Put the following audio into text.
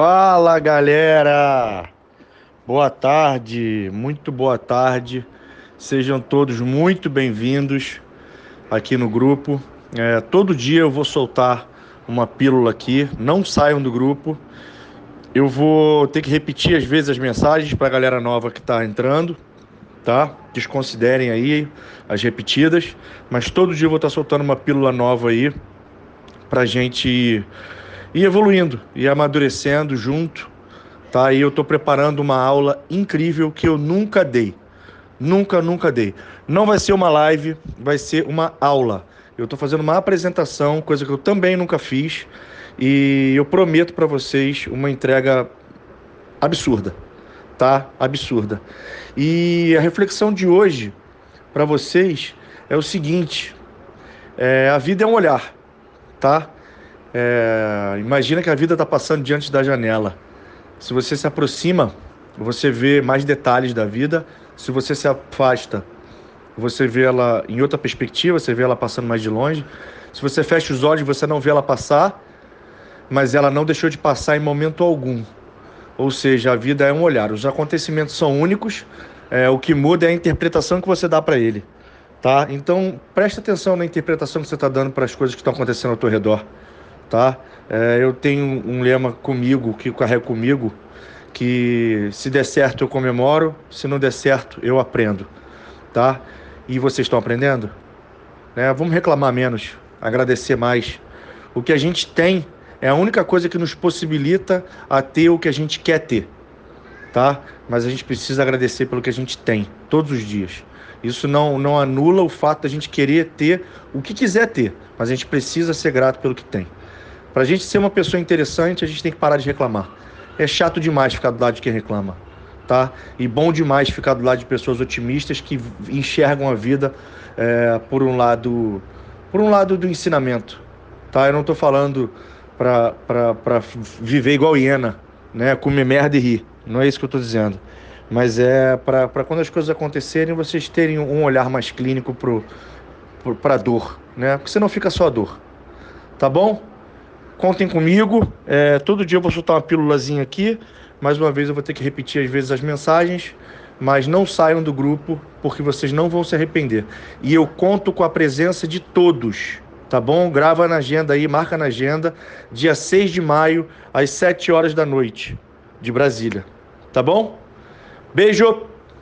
Fala galera! Boa tarde, muito boa tarde. Sejam todos muito bem-vindos aqui no grupo. É, todo dia eu vou soltar uma pílula aqui, não saiam do grupo. Eu vou ter que repetir às vezes as mensagens para a galera nova que está entrando, tá? Desconsiderem aí as repetidas, mas todo dia eu vou estar tá soltando uma pílula nova aí para gente ir evoluindo e amadurecendo junto, tá? E eu estou preparando uma aula incrível que eu nunca dei. Nunca, nunca dei. Não vai ser uma live, vai ser uma aula. Eu estou fazendo uma apresentação, coisa que eu também nunca fiz, e eu prometo para vocês uma entrega absurda, tá? Absurda. E a reflexão de hoje para vocês é o seguinte: é, a vida é um olhar, tá? É, imagina que a vida está passando diante da janela. Se você se aproxima, você vê mais detalhes da vida se você se afasta, você vê ela em outra perspectiva, você vê ela passando mais de longe. Se você fecha os olhos, você não vê ela passar, mas ela não deixou de passar em momento algum. Ou seja, a vida é um olhar. Os acontecimentos são únicos, é, o que muda é a interpretação que você dá para ele. Tá? Então, preste atenção na interpretação que você está dando para as coisas que estão acontecendo ao teu redor. Tá? É, eu tenho um lema comigo, que carrego comigo, que se der certo eu comemoro, se não der certo eu aprendo, tá? E vocês estão aprendendo? Né? Vamos reclamar menos, agradecer mais. O que a gente tem é a única coisa que nos possibilita a ter o que a gente quer ter, tá? Mas a gente precisa agradecer pelo que a gente tem todos os dias. Isso não, não anula o fato da gente querer ter o que quiser ter, mas a gente precisa ser grato pelo que tem. Para a gente ser uma pessoa interessante, a gente tem que parar de reclamar. É chato demais ficar do lado de quem reclama, tá? E bom demais ficar do lado de pessoas otimistas que enxergam a vida é, por um lado, por um lado do ensinamento, tá? Eu não estou falando para viver igual hiena, né? Comer merda e rir. Não é isso que eu estou dizendo. Mas é para quando as coisas acontecerem, vocês terem um olhar mais clínico para a dor, né? Porque senão fica só a dor. Tá bom? Contem comigo. É, todo dia eu vou soltar uma pílulazinha aqui. Mais uma vez eu vou ter que repetir às vezes as mensagens. Mas não saiam do grupo, porque vocês não vão se arrepender. E eu conto com a presença de todos. Tá bom? Grava na agenda aí, marca na agenda. Dia 6 de maio, às 7 horas da noite, de Brasília. Tá bom? Beijo!